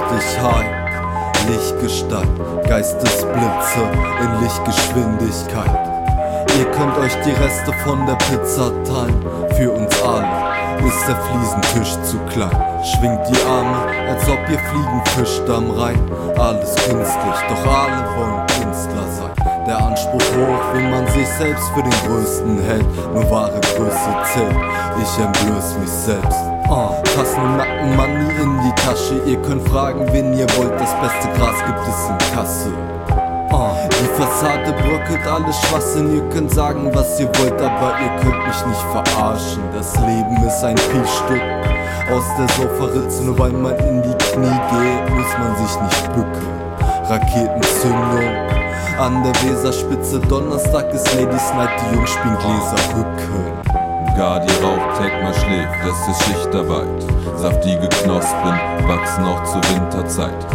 richtig high. Lichtgestalt, Geistesblitze in Lichtgeschwindigkeit. Ihr könnt euch die Reste von der Pizza teilen. Für uns alle ist der Fliesentisch zu klein. Schwingt die Arme, als ob ihr Fliegen fischt am Rhein. Alles künstlich, doch alle wollen. Der Anspruch hoch, wie man sich selbst für den Größten hält. Nur wahre Größe zählt, ich entblöß mich selbst. Uh, passen Nacken Money in die Tasche. Ihr könnt fragen, wen ihr wollt. Das beste Gras gibt es in Kassel. Uh, die Fassade bröckelt alles Schwachsinn. Ihr könnt sagen, was ihr wollt, aber ihr könnt mich nicht verarschen. Das Leben ist ein Piechstück aus der Sofaritze. Nur weil man in die Knie geht, muss man sich nicht bücken. Raketenzündung an der Weserspitze. Donnerstag ist Ladies Night, die Jungs spielen Gläserrücken. Gadi raucht, Tekma schläft, es ist Schichtarbeit. Saftige Knospen wachsen auch zur Winterzeit.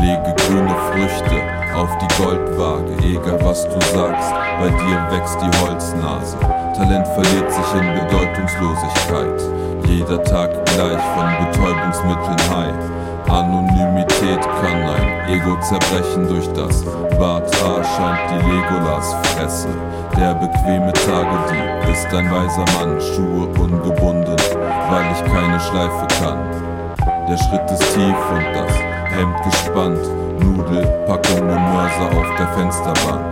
Lege grüne Früchte auf die Goldwaage, egal was du sagst, bei dir wächst die Holznase. Talent verliert sich in Bedeutungslosigkeit. Jeder Tag gleich von Betäubungsmitteln high. Anonymität kann Ego zerbrechen durch das Barthaar scheint die Legolas-Fresse. Der bequeme Tagedieb ist ein weiser Mann, Schuhe ungebunden, weil ich keine Schleife kann. Der Schritt ist tief und das Hemd gespannt, Nudelpackung und Mörser auf der Fensterbank.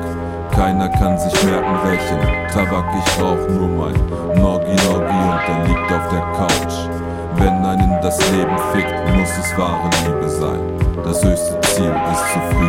Keiner kann sich merken, welchen Tabak ich rauch, nur mein Noggi Noggi und der liegt auf der Couch. Wenn einen das Leben fickt, muss es wahre Liebe sein. Das höchste Ziel ist zufrieden.